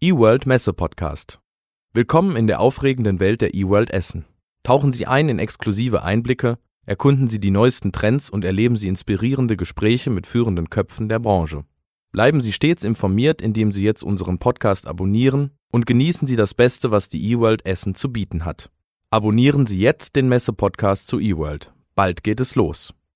eWorld Messe Podcast. Willkommen in der aufregenden Welt der eWorld Essen. Tauchen Sie ein in exklusive Einblicke, erkunden Sie die neuesten Trends und erleben Sie inspirierende Gespräche mit führenden Köpfen der Branche. Bleiben Sie stets informiert, indem Sie jetzt unseren Podcast abonnieren und genießen Sie das Beste, was die eWorld Essen zu bieten hat. Abonnieren Sie jetzt den Messe Podcast zu eWorld. Bald geht es los.